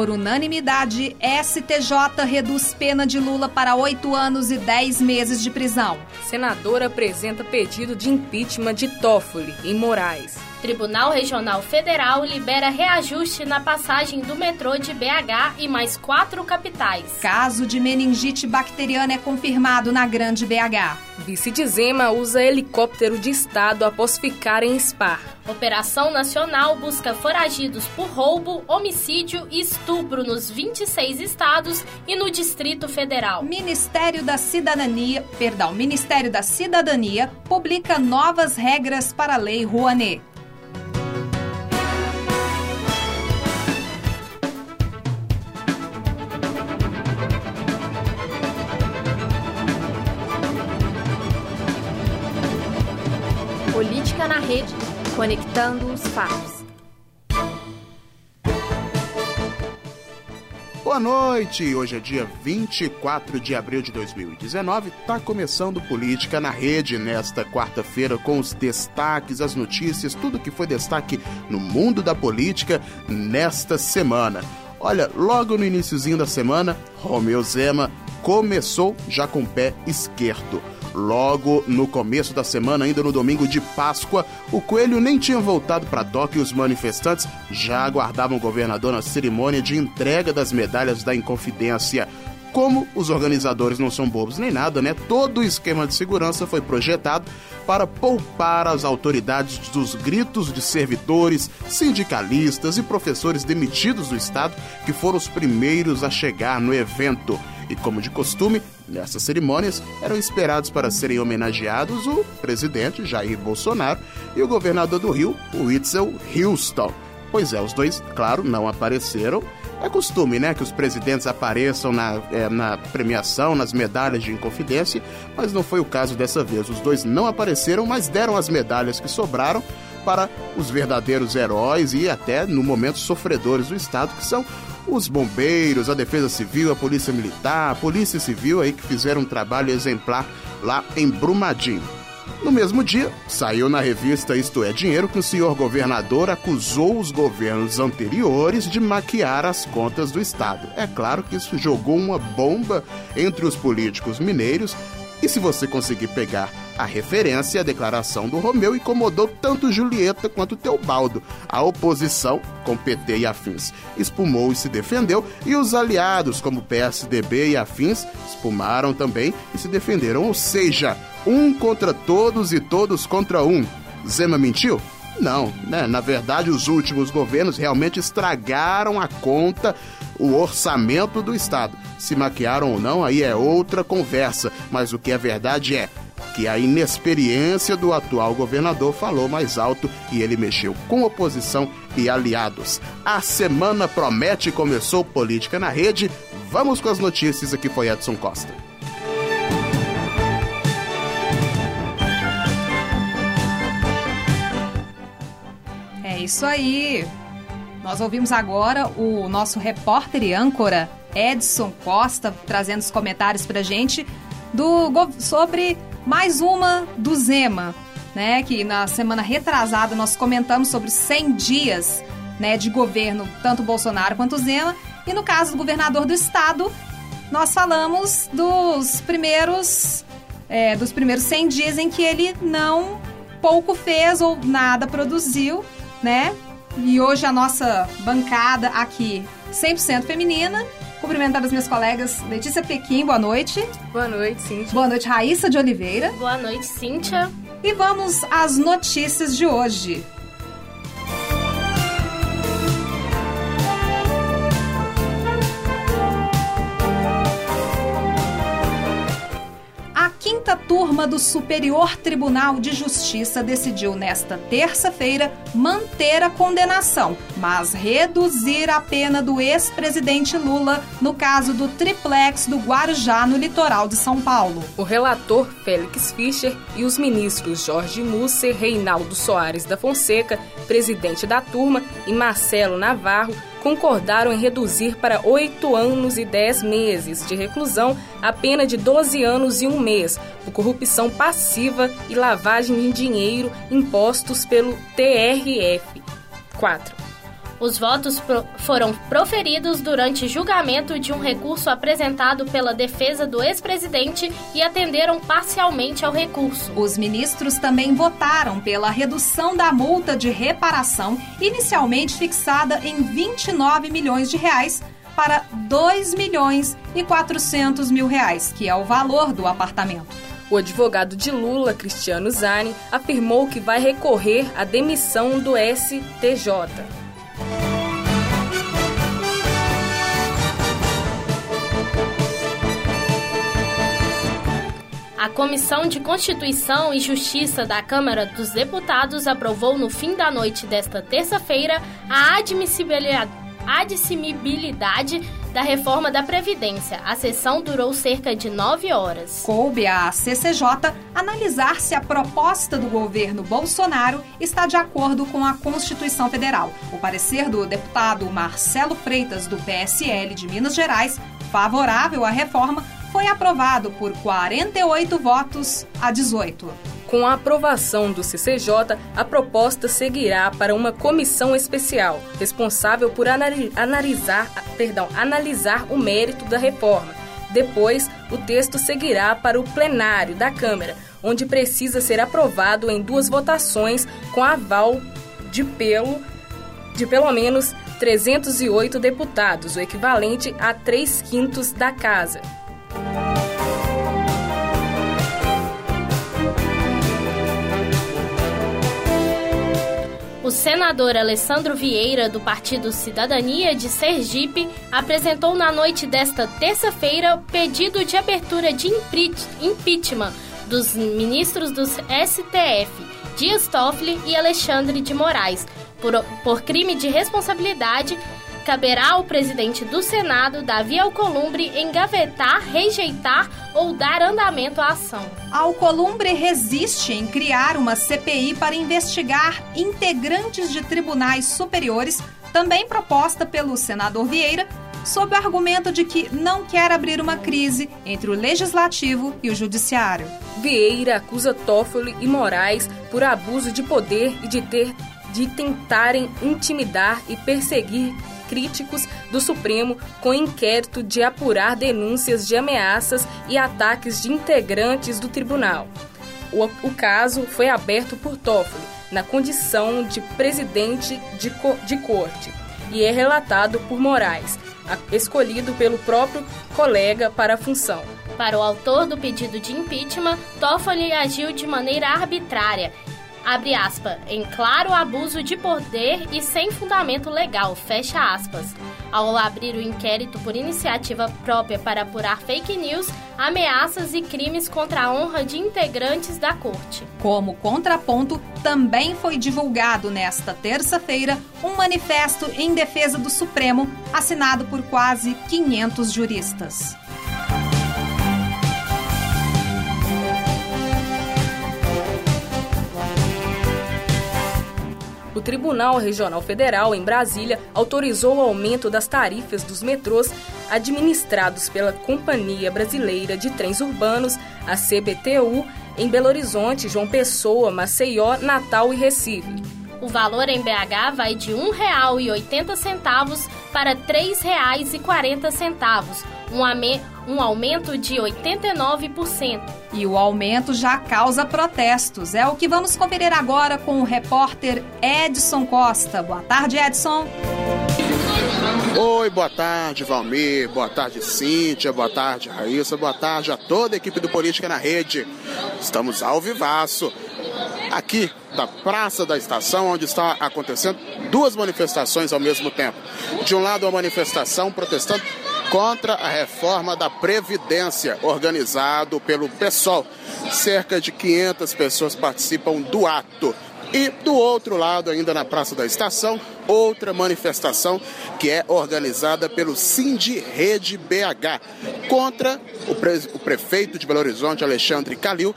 Por unanimidade, STJ reduz pena de Lula para oito anos e dez meses de prisão. Senadora apresenta pedido de impeachment de Toffoli em Moraes. Tribunal Regional Federal libera reajuste na passagem do metrô de BH e mais quatro capitais. Caso de meningite bacteriana é confirmado na Grande BH. Vice de Zema usa helicóptero de Estado após ficar em Spa. Operação Nacional busca foragidos por roubo, homicídio e estupro nos 26 estados e no Distrito Federal. Ministério da Cidadania, perdão, Ministério da Cidadania publica novas regras para a Lei Rouanet. Conectando os fatos. Boa noite! Hoje é dia 24 de abril de 2019. Está começando Política na Rede nesta quarta-feira com os destaques, as notícias, tudo que foi destaque no mundo da política nesta semana. Olha, logo no iníciozinho da semana, Romeu Zema começou já com o pé esquerdo. Logo no começo da semana, ainda no domingo de Páscoa, o coelho nem tinha voltado para Tóquio e os manifestantes já aguardavam o governador na cerimônia de entrega das medalhas da Inconfidência. Como os organizadores não são bobos nem nada, né? Todo o esquema de segurança foi projetado para poupar as autoridades dos gritos de servidores, sindicalistas e professores demitidos do Estado que foram os primeiros a chegar no evento. E como de costume, nessas cerimônias eram esperados para serem homenageados o presidente Jair Bolsonaro e o governador do Rio, Whitzel Houston. Pois é, os dois, claro, não apareceram. É costume, né, que os presidentes apareçam na, é, na premiação, nas medalhas de Inconfidência, mas não foi o caso dessa vez. Os dois não apareceram, mas deram as medalhas que sobraram para os verdadeiros heróis e até, no momento, sofredores do Estado, que são os bombeiros, a defesa civil, a polícia militar, a polícia civil aí que fizeram um trabalho exemplar lá em Brumadinho. No mesmo dia, saiu na revista Isto é Dinheiro que o senhor governador acusou os governos anteriores de maquiar as contas do Estado. É claro que isso jogou uma bomba entre os políticos mineiros e se você conseguir pegar a referência, a declaração do Romeu incomodou tanto Julieta quanto Teobaldo. A oposição, com PT e afins, espumou e se defendeu, e os aliados, como PSDB e afins, espumaram também e se defenderam. Ou seja, um contra todos e todos contra um. Zema mentiu? Não, né? Na verdade, os últimos governos realmente estragaram a conta, o orçamento do Estado. Se maquiaram ou não, aí é outra conversa. Mas o que é verdade é que a inexperiência do atual governador falou mais alto e ele mexeu com oposição e aliados. A semana promete começou política na rede. Vamos com as notícias aqui foi Edson Costa. É isso aí. Nós ouvimos agora o nosso repórter e âncora Edson Costa trazendo os comentários pra gente do sobre mais uma do Zema, né? Que na semana retrasada nós comentamos sobre 100 dias né, de governo, tanto Bolsonaro quanto Zema. E no caso do governador do estado, nós falamos dos primeiros, é, dos primeiros 100 dias em que ele não pouco fez ou nada produziu, né? E hoje a nossa bancada aqui 100% feminina Cumprimentar as minhas colegas Letícia Pequim, boa noite. Boa noite, Cíntia. Boa noite, Raíssa de Oliveira. Boa noite, Cíntia. E vamos às notícias de hoje. Turma do Superior Tribunal de Justiça decidiu nesta terça-feira manter a condenação, mas reduzir a pena do ex-presidente Lula no caso do triplex do Guarujá no litoral de São Paulo. O relator Félix Fischer e os ministros Jorge Musser, Reinaldo Soares da Fonseca, presidente da turma, e Marcelo Navarro concordaram em reduzir para oito anos e dez meses de reclusão a pena de 12 anos e um mês por corrupção passiva e lavagem de dinheiro impostos pelo TRF. 4. Os votos pro foram proferidos durante julgamento de um recurso apresentado pela defesa do ex-presidente e atenderam parcialmente ao recurso. Os ministros também votaram pela redução da multa de reparação, inicialmente fixada em 29 milhões de reais, para 2 milhões e 400 mil reais, que é o valor do apartamento. O advogado de Lula, Cristiano Zani, afirmou que vai recorrer à demissão do STJ. A Comissão de Constituição e Justiça da Câmara dos Deputados aprovou no fim da noite desta terça-feira a admissibilidade, admissibilidade da reforma da Previdência. A sessão durou cerca de nove horas. Coube à CCJ analisar se a proposta do governo Bolsonaro está de acordo com a Constituição Federal. O parecer do deputado Marcelo Freitas, do PSL de Minas Gerais, favorável à reforma, foi aprovado por 48 votos a 18. Com a aprovação do CCJ, a proposta seguirá para uma comissão especial, responsável por analisar, perdão, analisar o mérito da reforma. Depois, o texto seguirá para o plenário da Câmara, onde precisa ser aprovado em duas votações com aval de pelo de pelo menos 308 deputados, o equivalente a 3 quintos da Casa. O senador Alessandro Vieira, do Partido Cidadania de Sergipe, apresentou na noite desta terça-feira pedido de abertura de impeachment dos ministros do STF, Dias Toffoli e Alexandre de Moraes, por, por crime de responsabilidade caberá ao presidente do Senado, Davi Alcolumbre, engavetar, rejeitar ou dar andamento à ação. Alcolumbre resiste em criar uma CPI para investigar integrantes de tribunais superiores, também proposta pelo senador Vieira, sob o argumento de que não quer abrir uma crise entre o legislativo e o judiciário. Vieira acusa Toffoli e Moraes por abuso de poder e de ter de tentarem intimidar e perseguir críticos do Supremo com inquérito de apurar denúncias de ameaças e ataques de integrantes do tribunal. O, o caso foi aberto por Toffoli, na condição de presidente de, co de corte, e é relatado por Moraes, escolhido pelo próprio colega para a função. Para o autor do pedido de impeachment, Toffoli agiu de maneira arbitrária abre aspas, em claro abuso de poder e sem fundamento legal, fecha aspas. Ao abrir o inquérito por iniciativa própria para apurar fake news, ameaças e crimes contra a honra de integrantes da corte. Como contraponto, também foi divulgado nesta terça-feira um manifesto em defesa do Supremo, assinado por quase 500 juristas. O Tribunal Regional Federal, em Brasília, autorizou o aumento das tarifas dos metrôs administrados pela Companhia Brasileira de Trens Urbanos, a CBTU, em Belo Horizonte, João Pessoa, Maceió, Natal e Recife. O valor em BH vai de R$ 1,80 para R$ 3,40, um, um aumento de 89%. E o aumento já causa protestos. É o que vamos conferir agora com o repórter Edson Costa. Boa tarde, Edson. Oi, boa tarde, Valmir. Boa tarde, Cíntia. Boa tarde, Raíssa. Boa tarde a toda a equipe do Política na Rede. Estamos ao vivaço aqui da Praça da Estação, onde está acontecendo duas manifestações ao mesmo tempo. De um lado, a manifestação protestando contra a reforma da Previdência, organizado pelo PSOL. Cerca de 500 pessoas participam do ato. E do outro lado, ainda na Praça da Estação, outra manifestação que é organizada pelo Cindy Rede BH contra o, pre o, prefeito de Belo Horizonte, Alexandre Calil,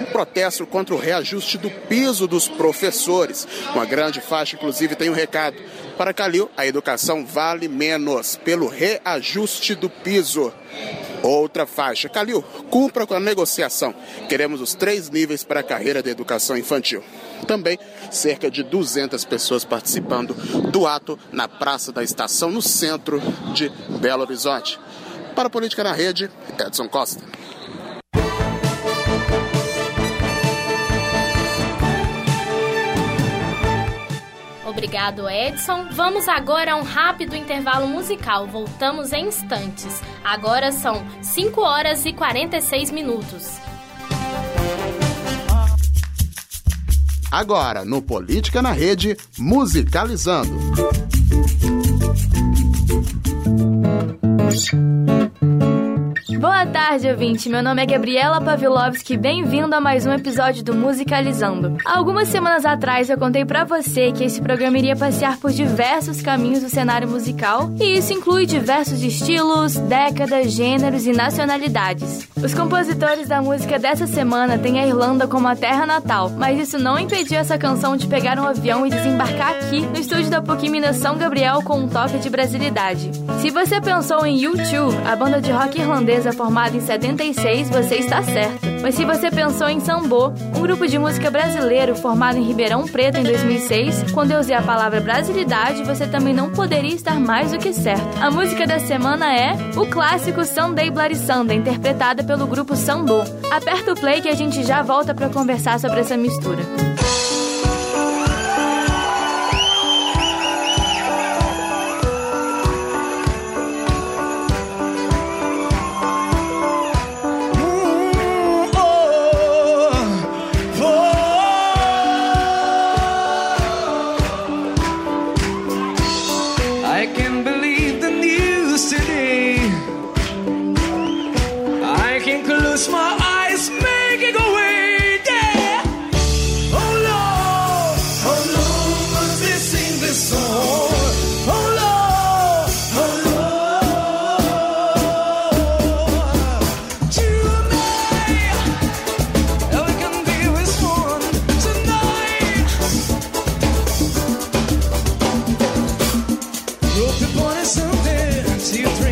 um protesto contra o reajuste do piso dos professores. Uma grande faixa, inclusive, tem um recado. Para Calil, a educação vale menos pelo reajuste do piso. Outra faixa. Calil, cumpra com a negociação. Queremos os três níveis para a carreira de educação infantil. Também cerca de 200 pessoas participando do ato na Praça da Estação, no centro de Belo Horizonte. Para a Política na Rede, Edson Costa. Obrigado, Edson. Vamos agora a um rápido intervalo musical. Voltamos em instantes. Agora são 5 horas e 46 minutos. Agora, no Política na Rede, musicalizando. Boa tarde, ouvinte. Meu nome é Gabriela Pavlovski. Bem-vindo a mais um episódio do Musicalizando. Algumas semanas atrás eu contei para você que esse programa iria passear por diversos caminhos do cenário musical, e isso inclui diversos estilos, décadas, gêneros e nacionalidades. Os compositores da música dessa semana têm a Irlanda como a terra natal, mas isso não impediu essa canção de pegar um avião e desembarcar aqui no estúdio da PUC Minas São Gabriel com um toque de brasilidade. Se você pensou em U2, a banda de rock irlandesa formada em 76, você está certo. Mas se você pensou em Sambô, um grupo de música brasileiro formado em Ribeirão Preto em 2006, quando eu usei a palavra brasilidade, você também não poderia estar mais do que certo. A música da semana é o clássico Sunday Bloody Sunday, interpretada pelo grupo Sambô. Aperta o play que a gente já volta para conversar sobre essa mistura. Something. to.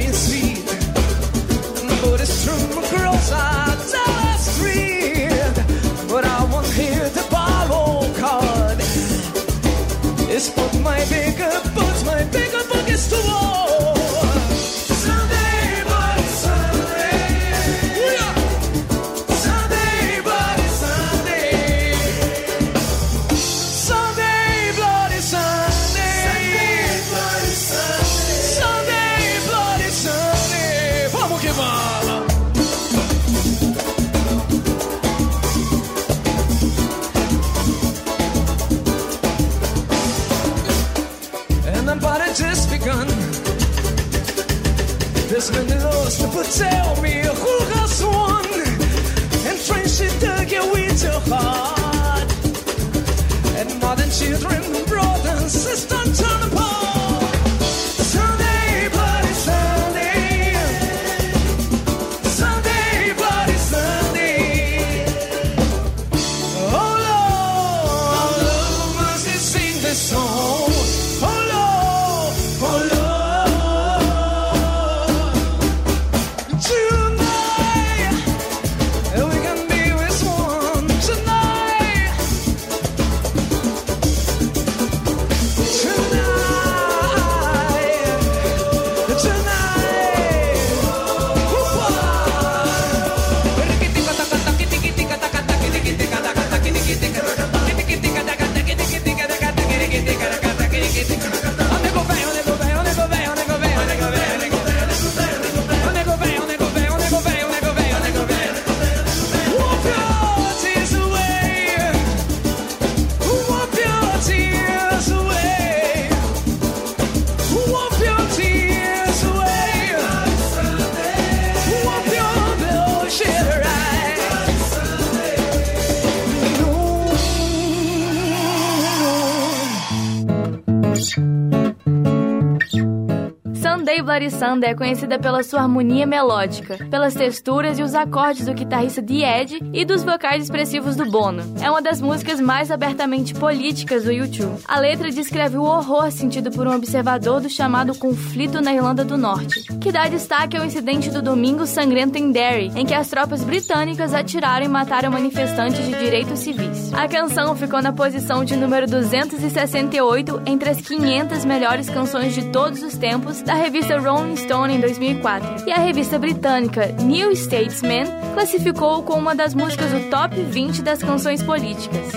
É conhecida pela sua harmonia melódica, pelas texturas e os acordes do guitarrista The Ed e dos vocais expressivos do Bono. É uma das músicas mais abertamente políticas do YouTube. A letra descreve o horror sentido por um observador do chamado conflito na Irlanda do Norte, que dá destaque ao incidente do Domingo Sangrento em Derry, em que as tropas britânicas atiraram e mataram manifestantes de direitos civis. A canção ficou na posição de número 268 entre as 500 melhores canções de todos os tempos da revista Rolling Stone em 2004, e a revista britânica New Statesman classificou como uma das músicas do top 20 das canções políticas.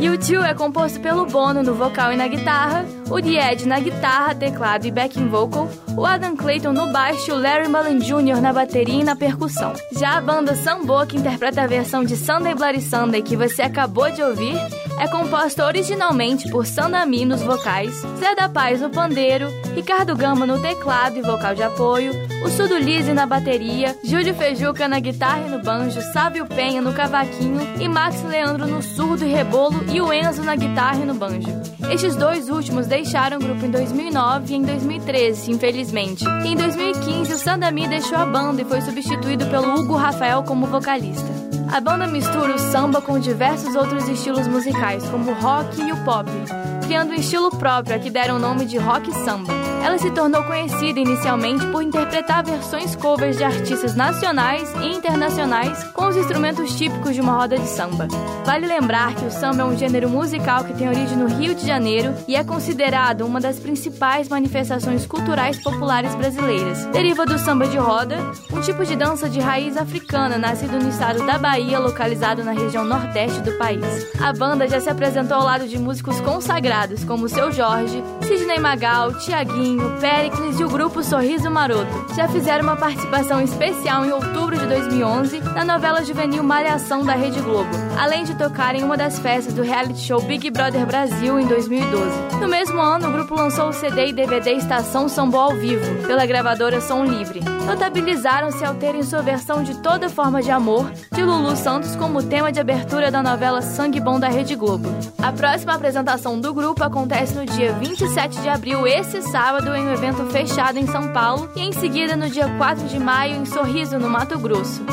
U2 é composto pelo Bono no vocal e na guitarra, o The Ed na guitarra, teclado e backing vocal, o Adam Clayton no baixo e o Larry Mullen Jr. na bateria e na percussão. Já a banda Sambo, que interpreta a versão de Sunday Bloody Sunday que você acabou de ouvir, é composta originalmente por Sandami nos vocais, Zé da Paz no pandeiro, Ricardo Gama no teclado e vocal de apoio, o Sudo Lise na bateria, Júlio Fejuca na guitarra e no banjo, Sábio Penha no cavaquinho e Max Leandro no surdo e rebolo e o Enzo na guitarra e no banjo. Estes dois últimos deixaram o grupo em 2009 e em 2013, infelizmente. E em 2015, o Sandami deixou a banda e foi substituído pelo Hugo Rafael como vocalista. A banda mistura o samba com diversos outros estilos musicais, como o rock e o pop, criando um estilo próprio a que deram o nome de rock samba. Ela se tornou conhecida inicialmente por interpretar versões covers de artistas nacionais e internacionais com os instrumentos típicos de uma roda de samba. Vale lembrar que o samba é um gênero musical que tem origem no Rio de Janeiro e é considerado uma das principais manifestações culturais populares brasileiras. Deriva do samba de roda, um tipo de dança de raiz africana nascido no estado da Bahia, localizado na região nordeste do país. A banda já se apresentou ao lado de músicos consagrados como Seu Jorge, Sidney Magal, Tiaguinho, Pericles e o grupo Sorriso Maroto. Já fizeram uma participação especial em outubro de 2011 na novela juvenil Malhação da Rede Globo, além de tocar em uma das festas do reality show Big Brother Brasil em 2012. No mesmo ano, o grupo lançou o CD e DVD Estação Sambô ao vivo, pela gravadora Som Livre. Notabilizaram-se ao terem sua versão de Toda Forma de Amor, de Lulu Santos, como tema de abertura da novela Sangue Bom da Rede Globo. A próxima apresentação do grupo acontece no dia 27 de abril, esse sábado, em um evento fechado em São Paulo, e em seguida no dia 4 de maio, em Sorriso, no Mato Grosso.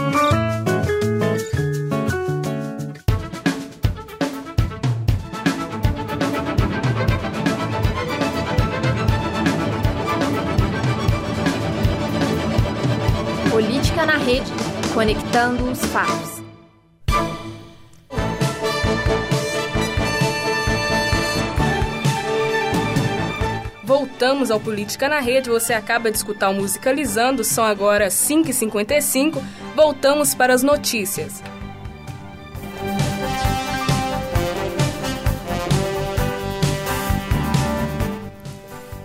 Política na rede, conectando os fatos. Voltamos ao Política na Rede. Você acaba de escutar o Musicalizando, são agora 5h55. Voltamos para as notícias.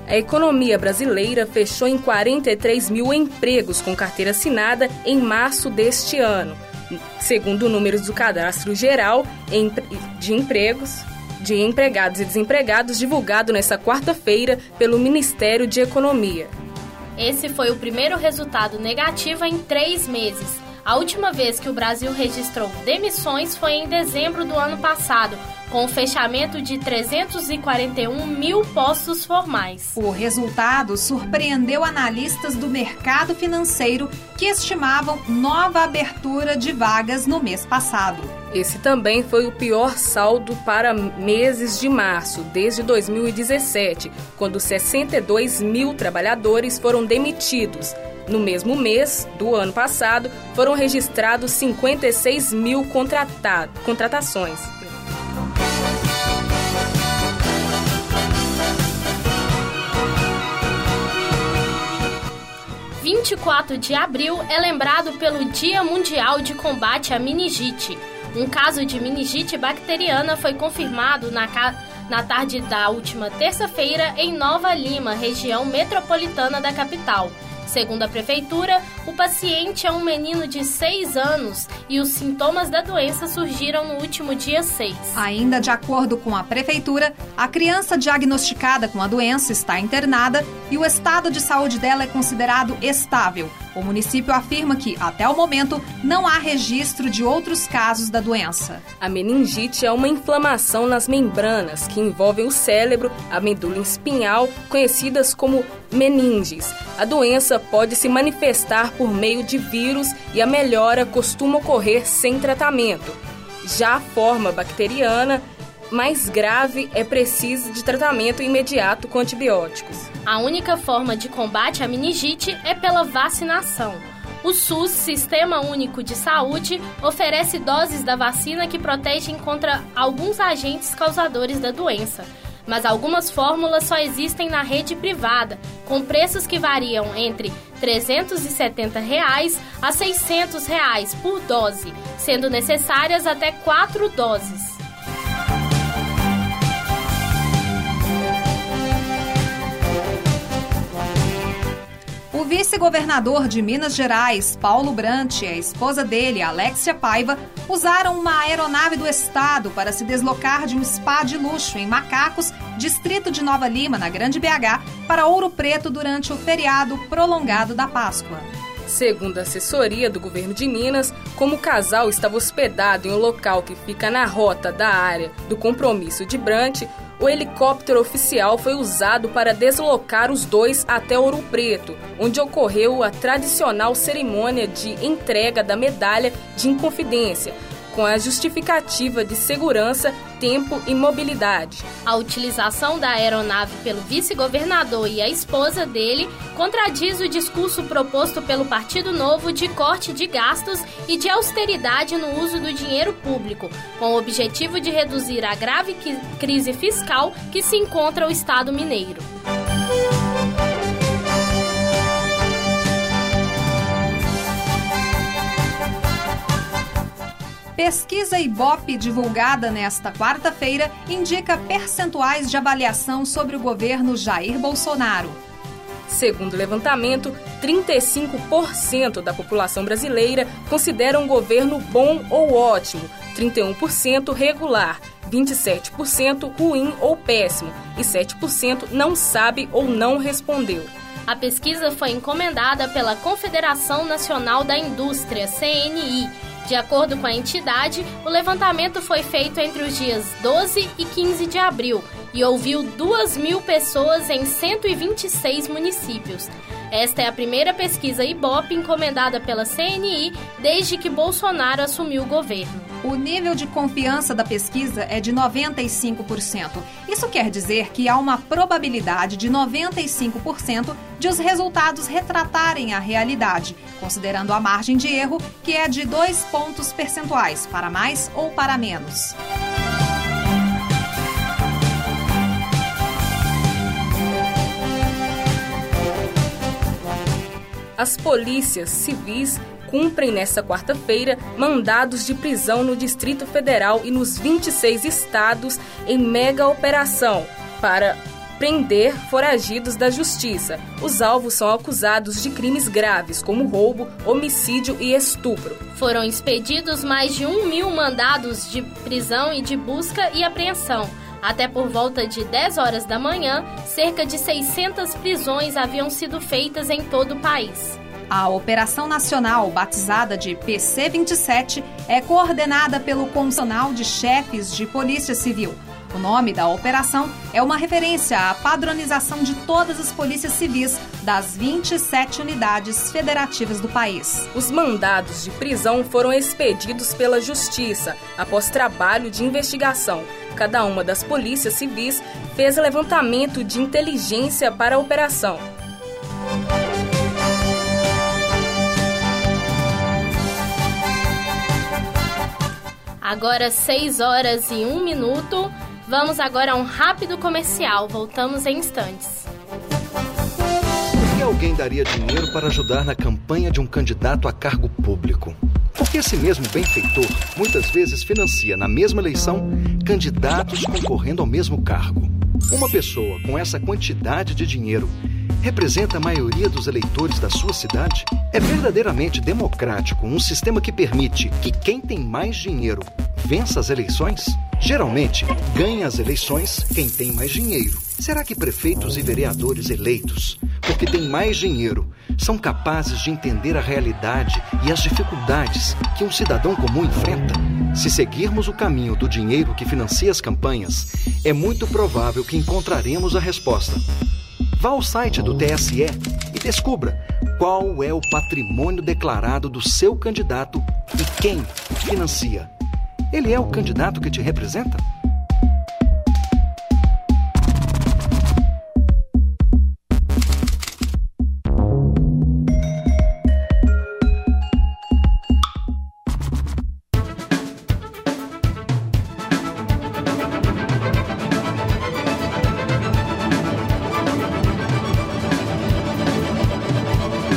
A economia brasileira fechou em 43 mil empregos com carteira assinada em março deste ano, segundo números do Cadastro Geral de Empregos de Empregados e Desempregados divulgado nesta quarta-feira pelo Ministério de Economia. Esse foi o primeiro resultado negativo em três meses. A última vez que o Brasil registrou demissões foi em dezembro do ano passado, com o fechamento de 341 mil postos formais. O resultado surpreendeu analistas do mercado financeiro que estimavam nova abertura de vagas no mês passado. Esse também foi o pior saldo para meses de março, desde 2017, quando 62 mil trabalhadores foram demitidos. No mesmo mês do ano passado, foram registrados 56 mil contratações. 24 de abril é lembrado pelo Dia Mundial de Combate à Meningite. Um caso de meningite bacteriana foi confirmado na, na tarde da última terça-feira em Nova Lima, região metropolitana da capital. Segundo a prefeitura, o paciente é um menino de 6 anos e os sintomas da doença surgiram no último dia 6. Ainda de acordo com a prefeitura, a criança diagnosticada com a doença está internada e o estado de saúde dela é considerado estável. O município afirma que, até o momento, não há registro de outros casos da doença. A meningite é uma inflamação nas membranas que envolvem o cérebro, a medula espinhal, conhecidas como meninges. A doença pode se manifestar por meio de vírus e a melhora costuma ocorrer sem tratamento. Já a forma bacteriana mais grave é preciso de tratamento imediato com antibióticos. A única forma de combate à meningite é pela vacinação. O SUS, Sistema Único de Saúde, oferece doses da vacina que protegem contra alguns agentes causadores da doença. Mas algumas fórmulas só existem na rede privada, com preços que variam entre 370 reais a 600 reais por dose, sendo necessárias até quatro doses. Vice-governador de Minas Gerais, Paulo Brant, e a esposa dele, Alexia Paiva, usaram uma aeronave do Estado para se deslocar de um spa de luxo em Macacos, distrito de Nova Lima, na Grande BH, para Ouro Preto durante o feriado prolongado da Páscoa. Segundo a assessoria do governo de Minas, como o casal estava hospedado em um local que fica na rota da área do compromisso de Brant, o helicóptero oficial foi usado para deslocar os dois até Ouro Preto, onde ocorreu a tradicional cerimônia de entrega da medalha de Inconfidência, com a justificativa de segurança, tempo e mobilidade. A utilização da aeronave pelo vice-governador e a esposa dele contradiz o discurso proposto pelo Partido Novo de corte de gastos e de austeridade no uso do dinheiro público, com o objetivo de reduzir a grave crise fiscal que se encontra o Estado mineiro. Pesquisa Ibope divulgada nesta quarta-feira indica percentuais de avaliação sobre o governo Jair Bolsonaro. Segundo o levantamento, 35% da população brasileira considera um governo bom ou ótimo, 31% regular, 27% ruim ou péssimo e 7% não sabe ou não respondeu. A pesquisa foi encomendada pela Confederação Nacional da Indústria, CNI, de acordo com a entidade, o levantamento foi feito entre os dias 12 e 15 de abril e ouviu 2 mil pessoas em 126 municípios. Esta é a primeira pesquisa Ibope encomendada pela CNI desde que Bolsonaro assumiu o governo. O nível de confiança da pesquisa é de 95%. Isso quer dizer que há uma probabilidade de 95% de os resultados retratarem a realidade, considerando a margem de erro, que é de dois pontos percentuais, para mais ou para menos. As polícias civis cumprem nesta quarta-feira mandados de prisão no Distrito Federal e nos 26 estados em mega operação para prender foragidos da justiça. Os alvos são acusados de crimes graves, como roubo, homicídio e estupro. Foram expedidos mais de um mil mandados de prisão e de busca e apreensão. Até por volta de 10 horas da manhã, cerca de 600 prisões haviam sido feitas em todo o país. A Operação Nacional, batizada de PC-27, é coordenada pelo Constitucional de Chefes de Polícia Civil. O nome da operação é uma referência à padronização de todas as polícias civis das 27 unidades federativas do país. Os mandados de prisão foram expedidos pela Justiça após trabalho de investigação. Cada uma das polícias civis fez levantamento de inteligência para a operação. Agora 6 horas e 1 minuto. Vamos agora a um rápido comercial. Voltamos em instantes. Por que alguém daria dinheiro para ajudar na campanha de um candidato a cargo público? Porque esse mesmo benfeitor muitas vezes financia na mesma eleição candidatos concorrendo ao mesmo cargo. Uma pessoa com essa quantidade de dinheiro representa a maioria dos eleitores da sua cidade? É verdadeiramente democrático um sistema que permite que quem tem mais dinheiro vença as eleições? Geralmente, ganha as eleições quem tem mais dinheiro. Será que prefeitos e vereadores eleitos, porque têm mais dinheiro, são capazes de entender a realidade e as dificuldades que um cidadão comum enfrenta? Se seguirmos o caminho do dinheiro que financia as campanhas, é muito provável que encontraremos a resposta. Vá ao site do TSE e descubra qual é o patrimônio declarado do seu candidato e quem financia. Ele é o candidato que te representa?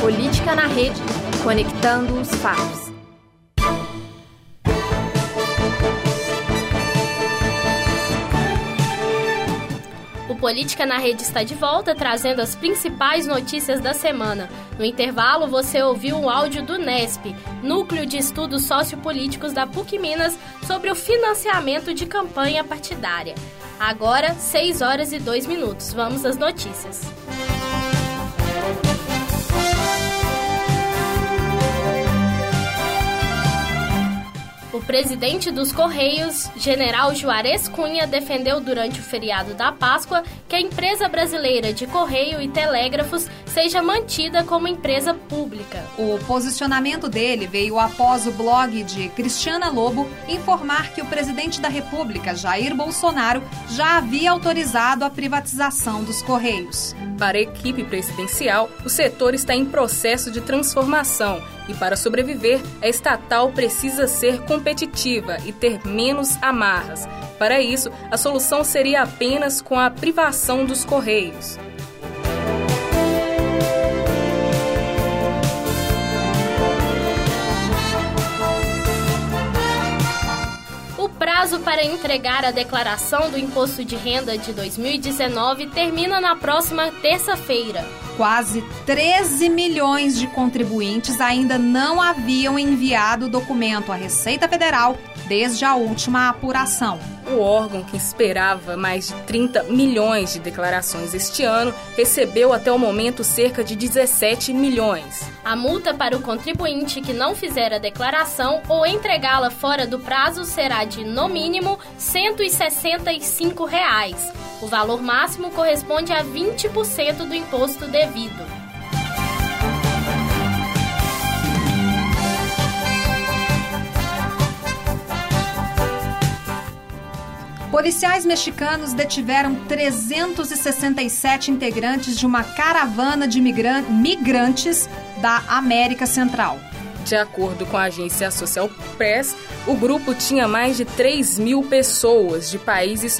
Política na rede, conectando os fatos. O Política na Rede está de volta, trazendo as principais notícias da semana. No intervalo, você ouviu um áudio do NESP, Núcleo de Estudos Sociopolíticos da PUC Minas, sobre o financiamento de campanha partidária. Agora, 6 horas e 2 minutos. Vamos às notícias. O presidente dos Correios, General Juarez Cunha, defendeu durante o feriado da Páscoa que a empresa brasileira de correio e telégrafos seja mantida como empresa pública. O posicionamento dele veio após o blog de Cristiana Lobo informar que o presidente da República, Jair Bolsonaro, já havia autorizado a privatização dos Correios. Para a equipe presidencial, o setor está em processo de transformação e, para sobreviver, a estatal precisa ser competitiva e ter menos amarras. Para isso, a solução seria apenas com a privação dos Correios. O prazo para entregar a declaração do imposto de renda de 2019 termina na próxima terça-feira. Quase 13 milhões de contribuintes ainda não haviam enviado o documento à Receita Federal desde a última apuração. O órgão, que esperava mais de 30 milhões de declarações este ano, recebeu até o momento cerca de 17 milhões. A multa para o contribuinte que não fizer a declaração ou entregá-la fora do prazo será de, no mínimo, 165 reais. O valor máximo corresponde a 20% do imposto devido. Policiais mexicanos detiveram 367 integrantes de uma caravana de migrantes da América Central. De acordo com a agência Social Press, o grupo tinha mais de 3 mil pessoas de países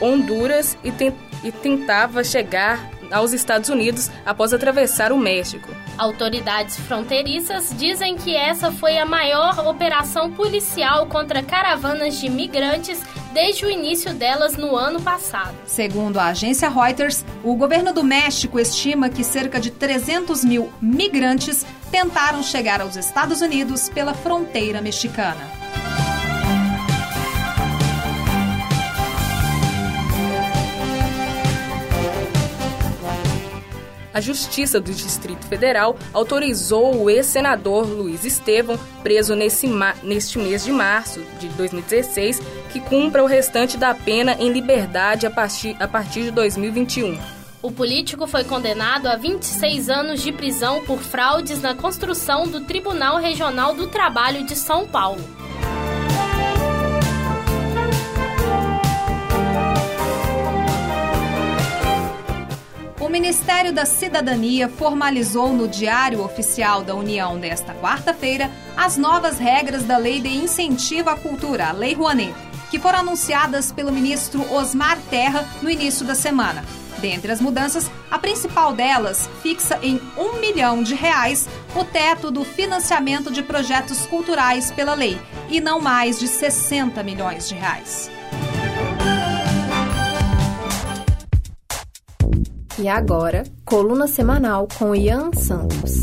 Honduras e, te e tentava chegar aos Estados Unidos após atravessar o México. Autoridades fronteiriças dizem que essa foi a maior operação policial contra caravanas de migrantes desde o início delas no ano passado. Segundo a agência Reuters, o governo do México estima que cerca de 300 mil migrantes tentaram chegar aos Estados Unidos pela fronteira mexicana. A Justiça do Distrito Federal autorizou o ex-senador Luiz Estevam, preso nesse neste mês de março de 2016, que cumpra o restante da pena em liberdade a partir, a partir de 2021. O político foi condenado a 26 anos de prisão por fraudes na construção do Tribunal Regional do Trabalho de São Paulo. Ministério da Cidadania formalizou no Diário Oficial da União desta quarta-feira as novas regras da Lei de Incentivo à Cultura, a Lei Rouanet, que foram anunciadas pelo ministro Osmar Terra no início da semana. Dentre as mudanças, a principal delas fixa em um milhão de reais o teto do financiamento de projetos culturais pela lei e não mais de 60 milhões de reais. E agora, coluna semanal com Ian Santos.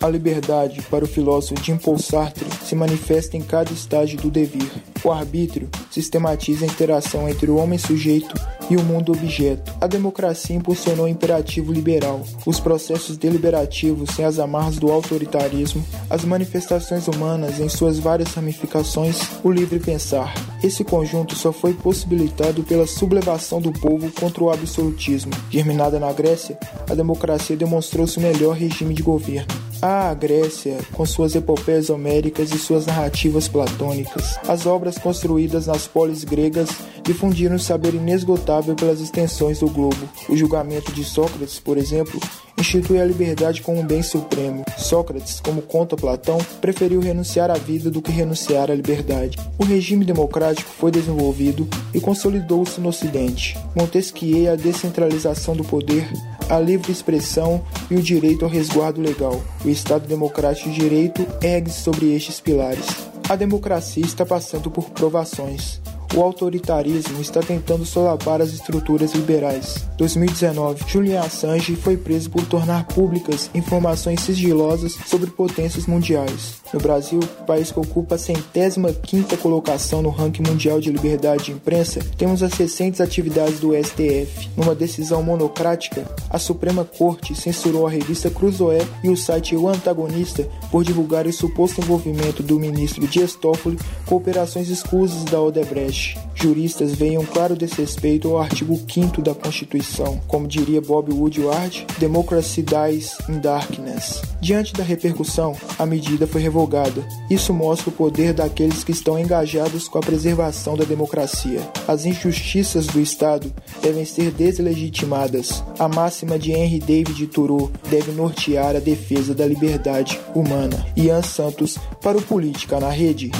A liberdade, para o filósofo Jean-Paul Sartre, se manifesta em cada estágio do devir. O arbítrio sistematiza a interação entre o homem sujeito e o mundo objeto. A democracia impulsionou o imperativo liberal, os processos deliberativos sem as amarras do autoritarismo, as manifestações humanas em suas várias ramificações, o livre pensar. Esse conjunto só foi possibilitado pela sublevação do povo contra o absolutismo. Germinada na Grécia, a democracia demonstrou-se o melhor regime de governo. A Grécia, com suas epopeias homéricas e suas narrativas platônicas, as obras construídas nas polis gregas difundiram o saber inesgotável pelas extensões do globo. O julgamento de Sócrates, por exemplo, institui a liberdade como um bem supremo. Sócrates, como conta Platão, preferiu renunciar à vida do que renunciar à liberdade. O regime democrático foi desenvolvido e consolidou-se no Ocidente. Montesquieu a descentralização do poder, a livre expressão e o direito ao resguardo legal. O Estado democrático de direito ergue sobre estes pilares. A democracia está passando por provações o autoritarismo está tentando solapar as estruturas liberais. 2019, Julian Assange foi preso por tornar públicas informações sigilosas sobre potências mundiais. No Brasil, país que ocupa a centésima quinta colocação no ranking mundial de liberdade de imprensa, temos as recentes atividades do STF. Numa decisão monocrática, a Suprema Corte censurou a revista Cruzoé e o site O Antagonista por divulgar o suposto envolvimento do ministro Dias Toffoli com operações escusas da Odebrecht. Juristas veem um claro desrespeito ao artigo 5 da Constituição. Como diria Bob Woodward, Democracy dies in darkness. Diante da repercussão, a medida foi revogada. Isso mostra o poder daqueles que estão engajados com a preservação da democracia. As injustiças do Estado devem ser deslegitimadas. A máxima de Henry David Thoreau deve nortear a defesa da liberdade humana. Ian Santos para o Política na Rede.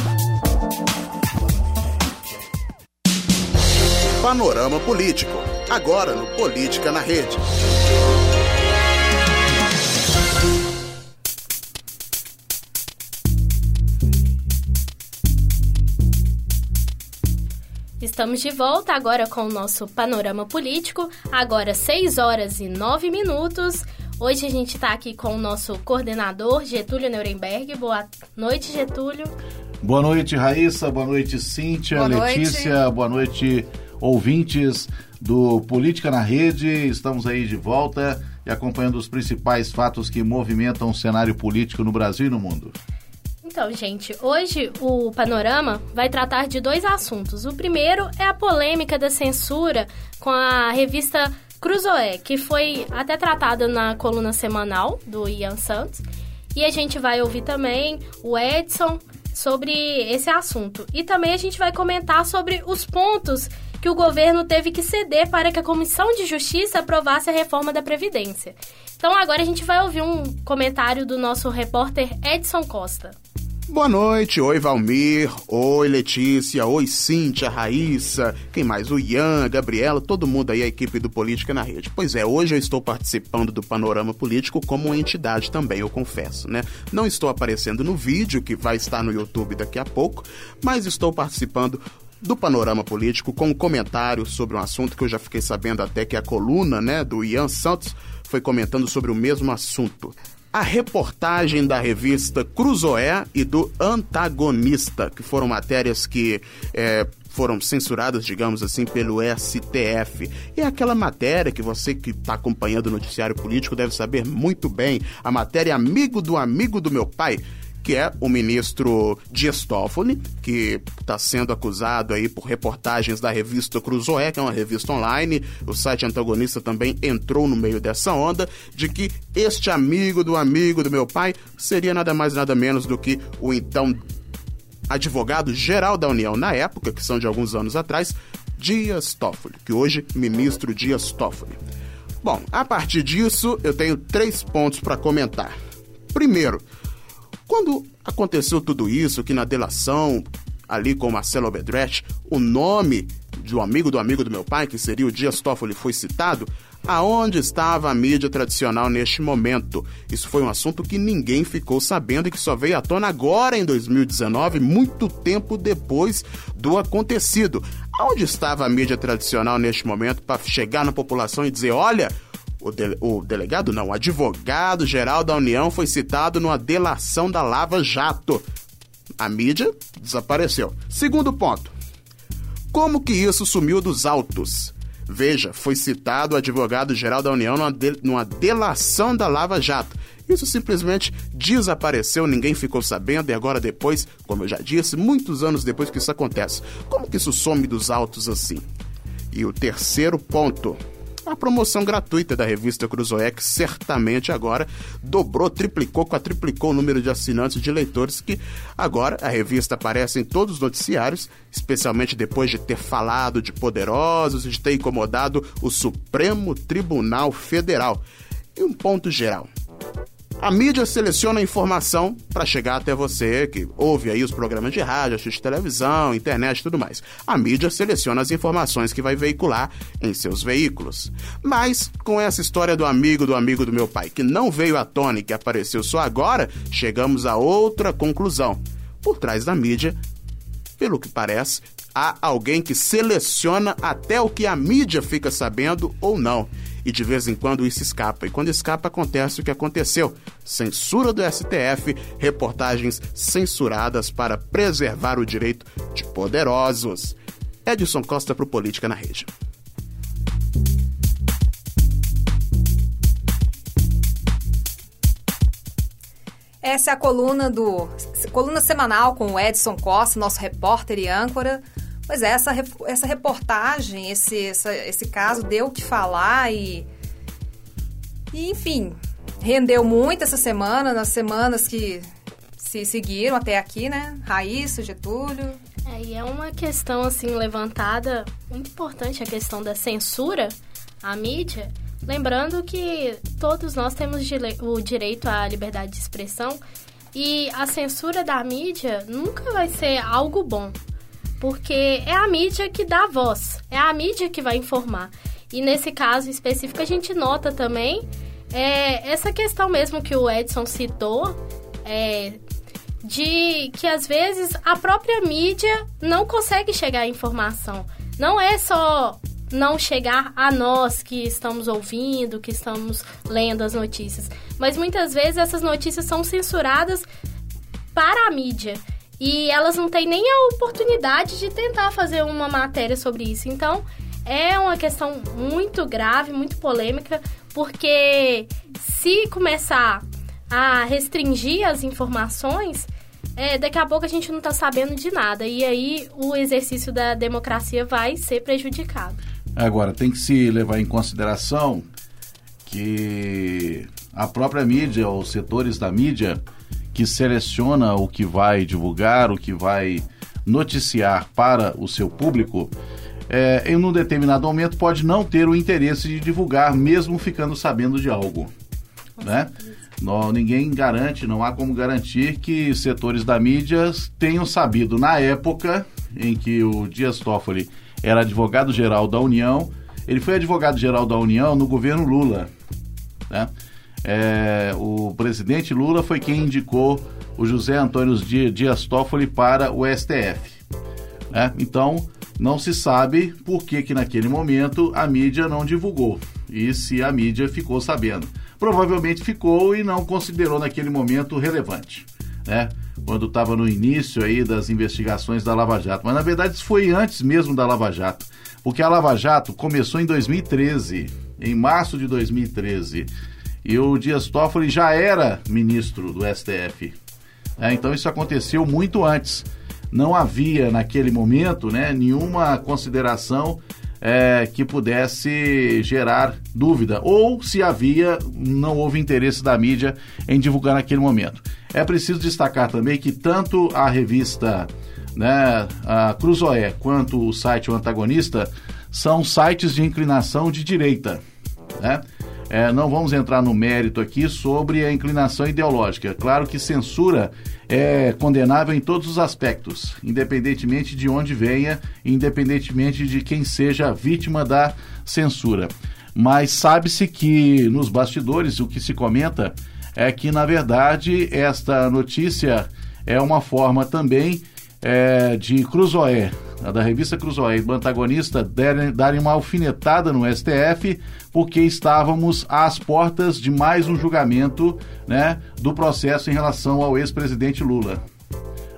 Panorama Político, agora no Política na Rede. Estamos de volta agora com o nosso panorama político, agora 6 horas e 9 minutos. Hoje a gente está aqui com o nosso coordenador, Getúlio Nuremberg. Boa noite, Getúlio. Boa noite, Raíssa. Boa noite, Cíntia, boa Letícia. Noite. Boa noite, ouvintes do Política na Rede. Estamos aí de volta e acompanhando os principais fatos que movimentam o cenário político no Brasil e no mundo. Então, gente, hoje o Panorama vai tratar de dois assuntos. O primeiro é a polêmica da censura com a revista Cruzoé, que foi até tratada na coluna semanal do Ian Santos. E a gente vai ouvir também o Edson sobre esse assunto. E também a gente vai comentar sobre os pontos que o governo teve que ceder para que a Comissão de Justiça aprovasse a reforma da Previdência. Então agora a gente vai ouvir um comentário do nosso repórter Edson Costa. Boa noite, oi Valmir, oi Letícia, oi Cíntia, Raíssa, quem mais? O Ian, a Gabriela, todo mundo aí, a equipe do Política na Rede. Pois é, hoje eu estou participando do Panorama Político como entidade também, eu confesso, né? Não estou aparecendo no vídeo, que vai estar no YouTube daqui a pouco, mas estou participando do panorama político com um comentário sobre um assunto que eu já fiquei sabendo até que a coluna, né, do Ian Santos foi comentando sobre o mesmo assunto. A reportagem da revista Cruzoé e do Antagonista, que foram matérias que é, foram censuradas, digamos assim, pelo STF. E é aquela matéria que você que está acompanhando o noticiário político deve saber muito bem, a matéria Amigo do Amigo do Meu Pai, que é o ministro Dias Toffoli, que está sendo acusado aí por reportagens da revista Cruzoé, que é uma revista online. O site antagonista também entrou no meio dessa onda de que este amigo do amigo do meu pai seria nada mais nada menos do que o então advogado-geral da União na época, que são de alguns anos atrás, Dias Toffoli, que hoje ministro Dias Toffoli. Bom, a partir disso, eu tenho três pontos para comentar. Primeiro, quando aconteceu tudo isso, que na delação, ali com Marcelo Bedrecht, o nome do amigo do amigo do meu pai, que seria o Dias Toffoli, foi citado, aonde estava a mídia tradicional neste momento? Isso foi um assunto que ninguém ficou sabendo e que só veio à tona agora em 2019, muito tempo depois do acontecido. Aonde estava a mídia tradicional neste momento para chegar na população e dizer: olha, o, de, o delegado, não, o advogado-geral da União foi citado numa delação da Lava Jato. A mídia desapareceu. Segundo ponto. Como que isso sumiu dos autos? Veja, foi citado o advogado-geral da União numa, de, numa delação da Lava Jato. Isso simplesmente desapareceu, ninguém ficou sabendo e agora depois, como eu já disse, muitos anos depois que isso acontece. Como que isso some dos autos assim? E o terceiro ponto, a promoção gratuita da revista Cruzoé, que certamente agora dobrou, triplicou, quadriplicou o número de assinantes de leitores, que agora a revista aparece em todos os noticiários, especialmente depois de ter falado de poderosos e de ter incomodado o Supremo Tribunal Federal. E um ponto geral. A mídia seleciona a informação para chegar até você, que ouve aí os programas de rádio, assiste televisão, internet e tudo mais. A mídia seleciona as informações que vai veicular em seus veículos. Mas, com essa história do amigo do amigo do meu pai, que não veio à tona e que apareceu só agora, chegamos a outra conclusão. Por trás da mídia, pelo que parece, há alguém que seleciona até o que a mídia fica sabendo ou não e de vez em quando isso escapa. E quando escapa, acontece o que aconteceu: censura do STF, reportagens censuradas para preservar o direito de poderosos. Edson Costa para o Política na Rede. Essa é a coluna do coluna semanal com o Edson Costa, nosso repórter e âncora. Pois é, essa, essa reportagem, esse, essa, esse caso deu o que falar e, e, enfim, rendeu muito essa semana, nas semanas que se seguiram até aqui, né? Raíssa, Getúlio. É, e é uma questão, assim, levantada, muito importante, a questão da censura à mídia. Lembrando que todos nós temos o direito à liberdade de expressão e a censura da mídia nunca vai ser algo bom porque é a mídia que dá voz, é a mídia que vai informar. E nesse caso específico a gente nota também é, essa questão mesmo que o Edson citou, é, de que às vezes a própria mídia não consegue chegar à informação. Não é só não chegar a nós que estamos ouvindo, que estamos lendo as notícias, mas muitas vezes essas notícias são censuradas para a mídia e elas não têm nem a oportunidade de tentar fazer uma matéria sobre isso. Então, é uma questão muito grave, muito polêmica, porque se começar a restringir as informações, é, daqui a pouco a gente não está sabendo de nada. E aí o exercício da democracia vai ser prejudicado. Agora, tem que se levar em consideração que a própria mídia, os setores da mídia, que seleciona o que vai divulgar, o que vai noticiar para o seu público, é, em um determinado momento pode não ter o interesse de divulgar, mesmo ficando sabendo de algo. né? Não, ninguém garante, não há como garantir que setores da mídia tenham sabido na época em que o Dias Toffoli era advogado-geral da União, ele foi advogado-geral da União no governo Lula. Né? É, o presidente Lula foi quem indicou o José Antônio Dias Toffoli para o STF. Né? Então, não se sabe por que, que naquele momento a mídia não divulgou e se a mídia ficou sabendo. Provavelmente ficou e não considerou naquele momento relevante, né? Quando estava no início aí das investigações da Lava Jato. Mas na verdade isso foi antes mesmo da Lava Jato, porque a Lava Jato começou em 2013, em março de 2013. E o Dias Toffoli já era ministro do STF. É, então isso aconteceu muito antes. Não havia naquele momento né, nenhuma consideração é, que pudesse gerar dúvida. Ou se havia, não houve interesse da mídia em divulgar naquele momento. É preciso destacar também que tanto a revista né, a Cruzoé quanto o site O Antagonista são sites de inclinação de direita. Né? É, não vamos entrar no mérito aqui sobre a inclinação ideológica. Claro que censura é condenável em todos os aspectos, independentemente de onde venha, independentemente de quem seja a vítima da censura. Mas sabe-se que nos bastidores o que se comenta é que, na verdade, esta notícia é uma forma também é, de Cruzoé, da revista Cruzoé, do antagonista, darem, darem uma alfinetada no STF, porque estávamos às portas de mais um julgamento né, do processo em relação ao ex-presidente Lula.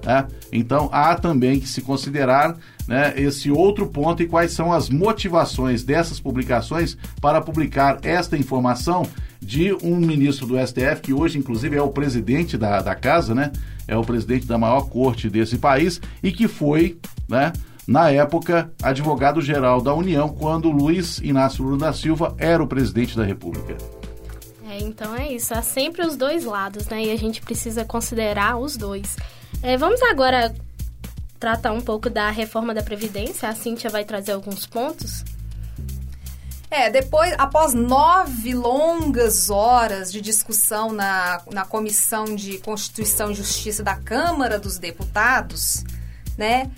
Né? Então há também que se considerar né, esse outro ponto e quais são as motivações dessas publicações para publicar esta informação de um ministro do STF, que hoje, inclusive, é o presidente da, da casa, né? É o presidente da maior corte desse país e que foi, né? Na época, advogado-geral da União, quando Luiz Inácio Lula da Silva era o presidente da República. É, então é isso. Há sempre os dois lados, né? E a gente precisa considerar os dois. É, vamos agora tratar um pouco da reforma da Previdência. A Cíntia vai trazer alguns pontos. É, depois, após nove longas horas de discussão na, na Comissão de Constituição e Justiça da Câmara dos Deputados, né,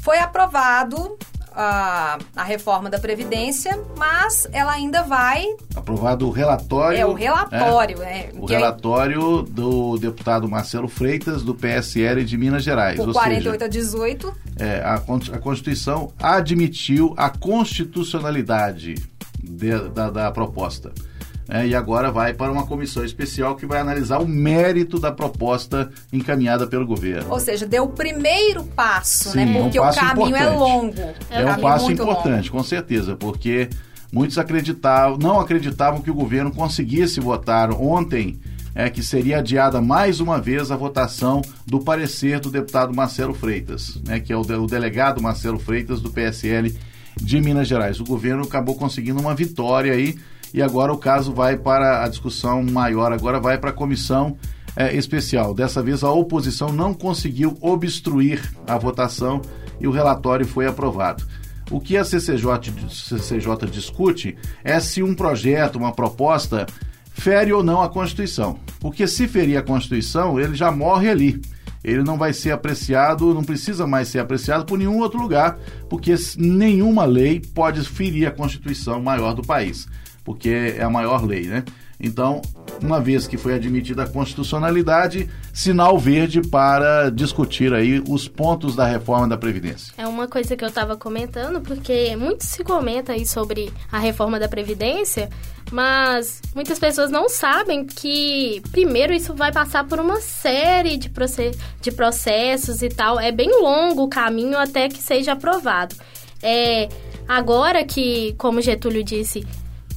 foi aprovado a, a reforma da Previdência, mas ela ainda vai. Aprovado o relatório. É, o relatório. É, é o relatório do deputado Marcelo Freitas, do PSL de Minas Gerais. Por 48 seja, a 18. É, a, a Constituição admitiu a constitucionalidade de, da, da, proposta. É, e agora vai para uma comissão especial que vai analisar o mérito da proposta encaminhada pelo governo. Ou seja, deu o primeiro passo, né? Sim, né? Porque um o caminho é importante. é longo. É, é um passo importante, longo. com certeza, porque muitos acreditavam, não acreditavam que o governo conseguisse votar ontem é que seria adiada mais uma vez a votação do parecer do deputado Marcelo Freitas, né, que é o, de, o delegado Marcelo Freitas do PSL de Minas Gerais. O governo acabou conseguindo uma vitória aí e agora o caso vai para a discussão maior, agora vai para a comissão é, especial. Dessa vez a oposição não conseguiu obstruir a votação e o relatório foi aprovado. O que a CCJ, CCJ discute é se um projeto, uma proposta, fere ou não a Constituição. Porque se ferir a Constituição, ele já morre ali ele não vai ser apreciado, não precisa mais ser apreciado por nenhum outro lugar, porque nenhuma lei pode ferir a Constituição maior do país, porque é a maior lei, né? Então, uma vez que foi admitida a constitucionalidade, sinal verde para discutir aí os pontos da reforma da Previdência. É uma coisa que eu estava comentando, porque muito se comenta aí sobre a reforma da Previdência, mas muitas pessoas não sabem que, primeiro, isso vai passar por uma série de, de processos e tal. É bem longo o caminho até que seja aprovado. É, agora que, como Getúlio disse,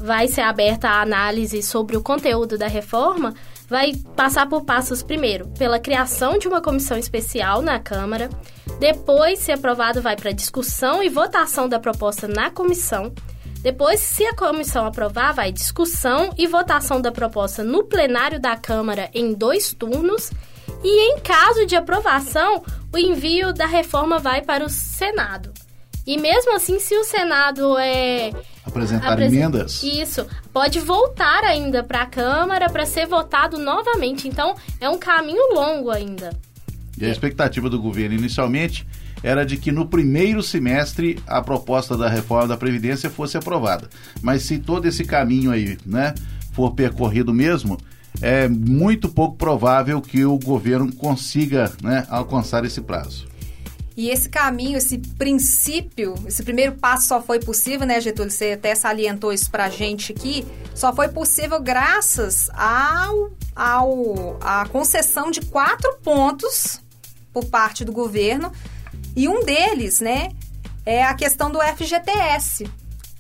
vai ser aberta a análise sobre o conteúdo da reforma, vai passar por passos primeiro pela criação de uma comissão especial na Câmara, depois, se aprovado, vai para discussão e votação da proposta na comissão. Depois, se a comissão aprovar, vai discussão e votação da proposta no plenário da Câmara em dois turnos. E em caso de aprovação, o envio da reforma vai para o Senado. E mesmo assim, se o Senado é apresentar emendas? Isso, pode voltar ainda para a Câmara para ser votado novamente. Então, é um caminho longo ainda. E a expectativa do governo inicialmente era de que no primeiro semestre a proposta da reforma da Previdência fosse aprovada. Mas se todo esse caminho aí, né, for percorrido mesmo, é muito pouco provável que o governo consiga né, alcançar esse prazo. E esse caminho, esse princípio, esse primeiro passo só foi possível, né, Getúlio? Você até salientou isso pra gente aqui. Só foi possível graças ao, ao à concessão de quatro pontos por parte do governo. E um deles, né, é a questão do FGTS,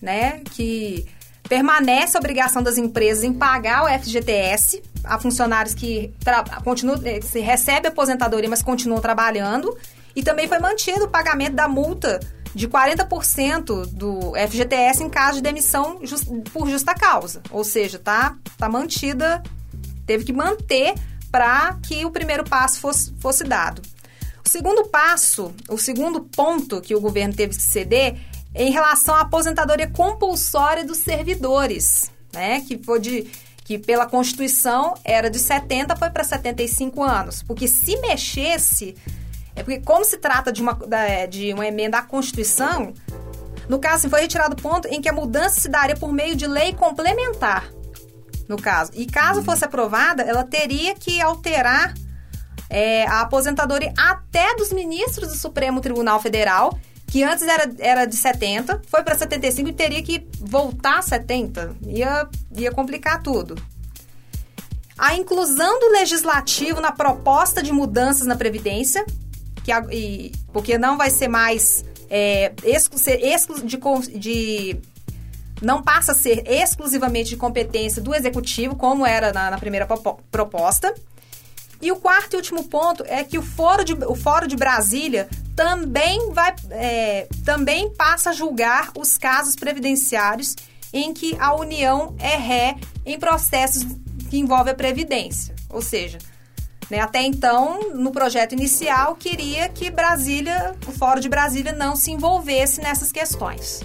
né? Que permanece a obrigação das empresas em pagar o FGTS a funcionários que continuam, eh, se recebe aposentadoria, mas continuam trabalhando e também foi mantido o pagamento da multa de 40% do FGTS em caso de demissão just, por justa causa. Ou seja, tá, tá mantida, teve que manter para que o primeiro passo fosse, fosse dado. O segundo passo, o segundo ponto que o governo teve que ceder é em relação à aposentadoria compulsória dos servidores, né? Que foi de que pela Constituição era de 70 foi para 75 anos, porque se mexesse é porque, como se trata de uma, de uma emenda à Constituição, no caso, assim, foi retirado o ponto em que a mudança se daria por meio de lei complementar, no caso. E caso fosse aprovada, ela teria que alterar é, a aposentadoria até dos ministros do Supremo Tribunal Federal, que antes era, era de 70, foi para 75 e teria que voltar a 70. Ia, ia complicar tudo. A inclusão do legislativo na proposta de mudanças na Previdência, que a, e, porque não vai ser mais é, exclu, exclu, de, de não passa a ser exclusivamente de competência do executivo, como era na, na primeira proposta. E o quarto e último ponto é que o Fórum de, o Fórum de Brasília também, vai, é, também passa a julgar os casos previdenciários em que a União é ré em processos que envolvem a Previdência. Ou seja, né, até então, no projeto inicial, queria que Brasília, o Fórum de Brasília, não se envolvesse nessas questões.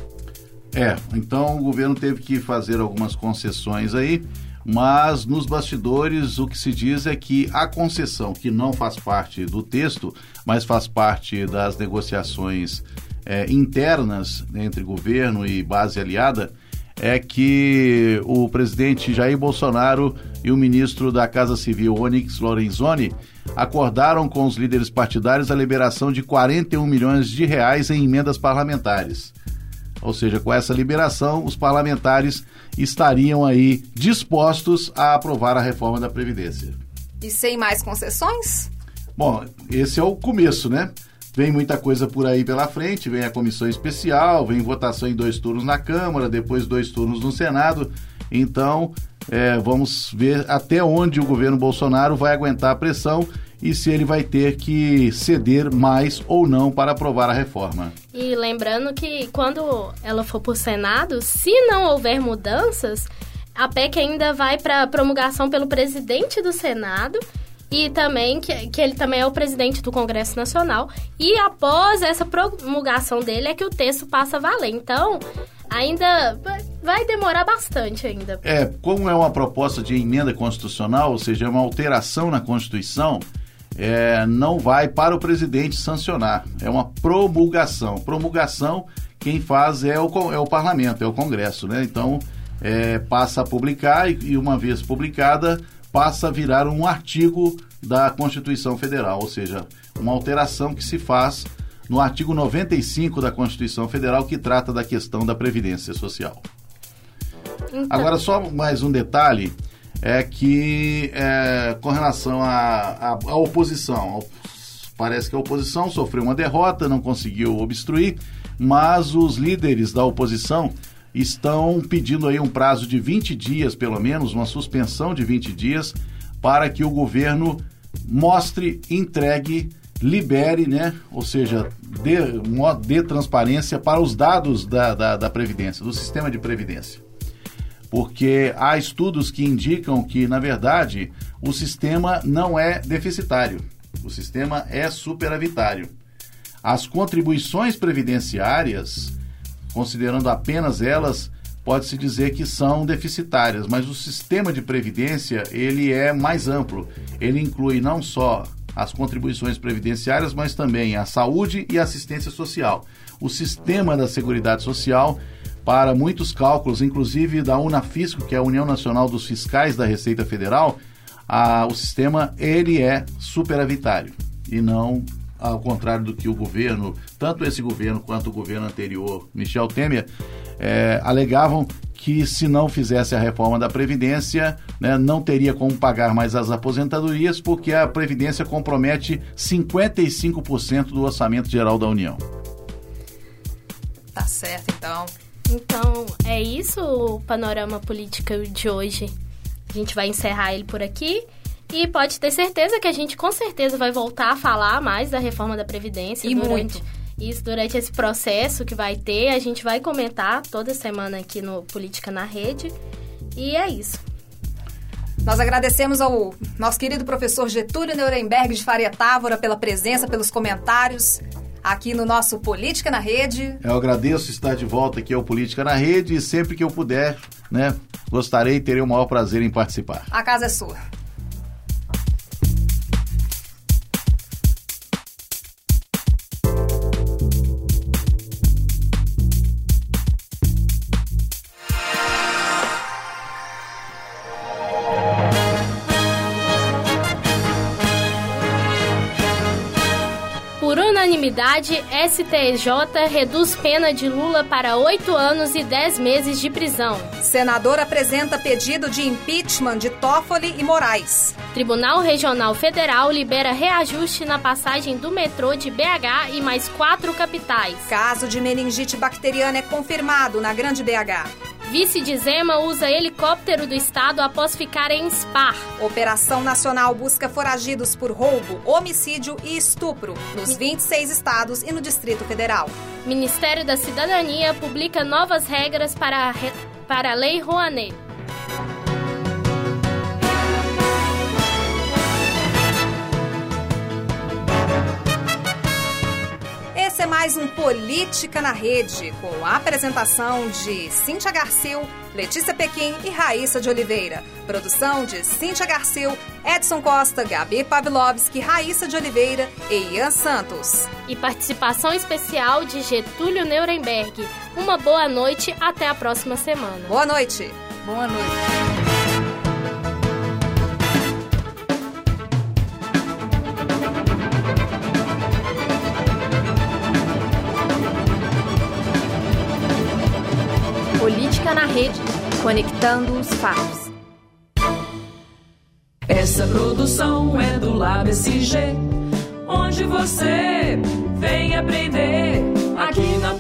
É, então o governo teve que fazer algumas concessões aí, mas nos bastidores o que se diz é que a concessão, que não faz parte do texto, mas faz parte das negociações é, internas entre governo e base aliada, é que o presidente Jair Bolsonaro e o ministro da Casa Civil, Onyx Lorenzoni, acordaram com os líderes partidários a liberação de 41 milhões de reais em emendas parlamentares. Ou seja, com essa liberação, os parlamentares estariam aí dispostos a aprovar a reforma da Previdência. E sem mais concessões? Bom, esse é o começo, né? Vem muita coisa por aí pela frente, vem a comissão especial, vem votação em dois turnos na Câmara, depois dois turnos no Senado. Então, é, vamos ver até onde o governo Bolsonaro vai aguentar a pressão e se ele vai ter que ceder mais ou não para aprovar a reforma. E lembrando que quando ela for para o Senado, se não houver mudanças, a PEC ainda vai para promulgação pelo presidente do Senado e também que, que ele também é o presidente do Congresso Nacional. E após essa promulgação dele é que o texto passa a valer. Então, ainda vai demorar bastante ainda. É, como é uma proposta de emenda constitucional, ou seja, é uma alteração na Constituição, é, não vai para o presidente sancionar. É uma promulgação. Promulgação, quem faz é o, é o parlamento, é o Congresso, né? Então, é, passa a publicar e, e, uma vez publicada, passa a virar um artigo da Constituição Federal, ou seja, uma alteração que se faz no artigo 95 da Constituição Federal, que trata da questão da Previdência Social. Então... Agora, só mais um detalhe é que é, com relação à oposição, parece que a oposição sofreu uma derrota, não conseguiu obstruir, mas os líderes da oposição estão pedindo aí um prazo de 20 dias, pelo menos, uma suspensão de 20 dias, para que o governo mostre, entregue, libere, né? Ou seja, dê, dê transparência para os dados da, da, da Previdência, do sistema de Previdência porque há estudos que indicam que, na verdade, o sistema não é deficitário, o sistema é superavitário. As contribuições previdenciárias, considerando apenas elas, pode-se dizer que são deficitárias, mas o sistema de previdência ele é mais amplo. Ele inclui não só as contribuições previdenciárias, mas também a saúde e a assistência social. O sistema da Seguridade Social para muitos cálculos, inclusive da Unafisco, que é a União Nacional dos Fiscais da Receita Federal, a, o sistema ele é superavitário e não ao contrário do que o governo, tanto esse governo quanto o governo anterior, Michel Temer, é, alegavam que se não fizesse a reforma da Previdência, né, não teria como pagar mais as aposentadorias, porque a Previdência compromete 55% do orçamento geral da União. Tá certo, então. Então, é isso o panorama político de hoje. A gente vai encerrar ele por aqui. E pode ter certeza que a gente com certeza vai voltar a falar mais da reforma da Previdência e durante muito. isso durante esse processo que vai ter. A gente vai comentar toda semana aqui no Política na Rede. E é isso. Nós agradecemos ao nosso querido professor Getúlio Nuremberg de Faria Távora pela presença, pelos comentários aqui no nosso Política na Rede. Eu agradeço estar de volta aqui ao Política na Rede e sempre que eu puder, né, gostarei e terei o maior prazer em participar. A casa é sua. Tranquilidade, STJ reduz pena de Lula para oito anos e dez meses de prisão. Senador apresenta pedido de impeachment de Toffoli e Moraes. Tribunal Regional Federal libera reajuste na passagem do metrô de BH e mais quatro capitais. Caso de meningite bacteriana é confirmado na Grande BH. Vice de Zema usa helicóptero do Estado após ficar em Spar. Operação Nacional busca foragidos por roubo, homicídio e estupro nos 26 estados e no Distrito Federal. Ministério da Cidadania publica novas regras para a, para a Lei Rouanet. Esse é mais um Política na Rede, com a apresentação de Cíntia Garcil, Letícia Pequim e Raíssa de Oliveira. Produção de Cíntia Garcil, Edson Costa, Gabi Pavlovski, Raíssa de Oliveira e Ian Santos. E participação especial de Getúlio Nuremberg. Uma boa noite, até a próxima semana. Boa noite. Boa noite. Política na Rede, conectando os fatos. Essa produção é do Lab SG, onde você vem aprender aqui na